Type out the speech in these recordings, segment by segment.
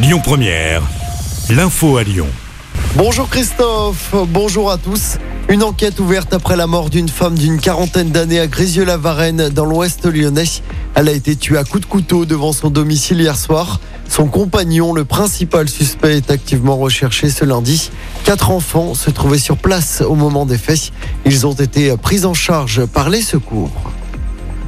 Lyon Première, l'info à Lyon. Bonjour Christophe, bonjour à tous. Une enquête ouverte après la mort d'une femme d'une quarantaine d'années à Grézieux-la-Varenne dans l'ouest lyonnais. Elle a été tuée à coups de couteau devant son domicile hier soir. Son compagnon, le principal suspect, est activement recherché ce lundi. Quatre enfants se trouvaient sur place au moment des faits. Ils ont été pris en charge par les secours.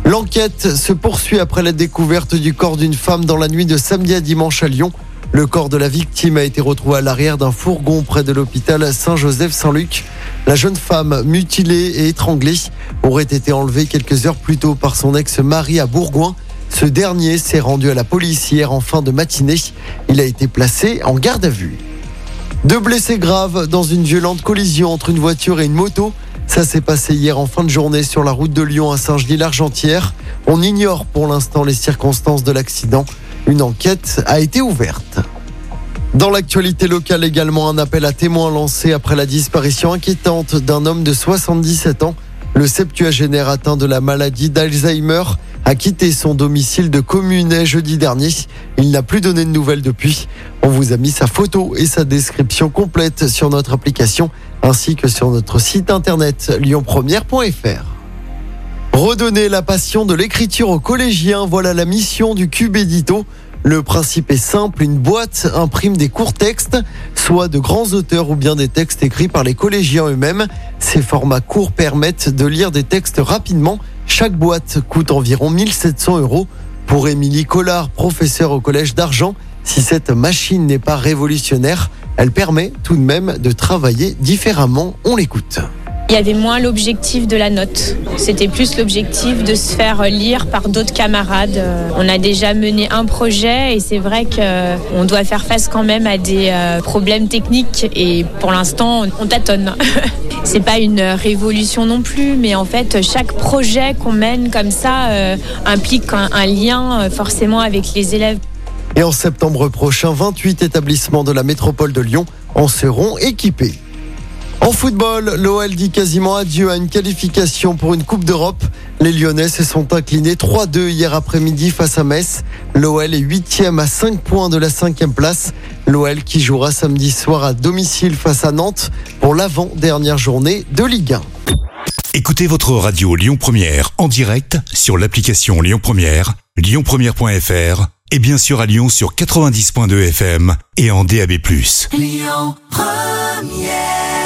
L'enquête se poursuit après la découverte du corps d'une femme dans la nuit de samedi à dimanche à Lyon. Le corps de la victime a été retrouvé à l'arrière d'un fourgon près de l'hôpital Saint-Joseph-Saint-Luc. La jeune femme, mutilée et étranglée, aurait été enlevée quelques heures plus tôt par son ex-mari à Bourgoin. Ce dernier s'est rendu à la police hier en fin de matinée. Il a été placé en garde à vue. Deux blessés graves dans une violente collision entre une voiture et une moto. Ça s'est passé hier en fin de journée sur la route de Lyon à Saint-Genis-l'Argentière. On ignore pour l'instant les circonstances de l'accident. Une enquête a été ouverte. Dans l'actualité locale également, un appel à témoins lancé après la disparition inquiétante d'un homme de 77 ans. Le septuagénaire atteint de la maladie d'Alzheimer a quitté son domicile de Communet jeudi dernier. Il n'a plus donné de nouvelles depuis. On vous a mis sa photo et sa description complète sur notre application ainsi que sur notre site internet lyonpremière.fr. Redonner la passion de l'écriture aux collégiens, voilà la mission du Cube Édito. Le principe est simple, une boîte imprime des courts textes, soit de grands auteurs ou bien des textes écrits par les collégiens eux-mêmes. Ces formats courts permettent de lire des textes rapidement. Chaque boîte coûte environ 1700 euros. Pour Émilie Collard, professeure au collège d'Argent, si cette machine n'est pas révolutionnaire, elle permet tout de même de travailler différemment. On l'écoute. Il y avait moins l'objectif de la note. C'était plus l'objectif de se faire lire par d'autres camarades. On a déjà mené un projet et c'est vrai qu'on doit faire face quand même à des euh, problèmes techniques et pour l'instant on tâtonne. C'est pas une révolution non plus, mais en fait chaque projet qu'on mène comme ça euh, implique un, lien euh, forcément avec les élèves. Et en septembre prochain, 28 établissements de la métropole de Lyon en seront équipés. En football, l'OL dit quasiment adieu à une qualification pour une Coupe d'Europe. Les Lyonnais se sont inclinés 3-2 hier après-midi face à Metz. L'OL est huitième à 5 points de la cinquième place. L'OL qui jouera samedi soir à domicile face à Nantes pour l'avant-dernière journée de Ligue 1. Écoutez votre radio Lyon Première en direct sur l'application Lyon Première, lyonpremière.fr et bien sûr à Lyon sur 90.2 FM et en DAB+. Lyon Première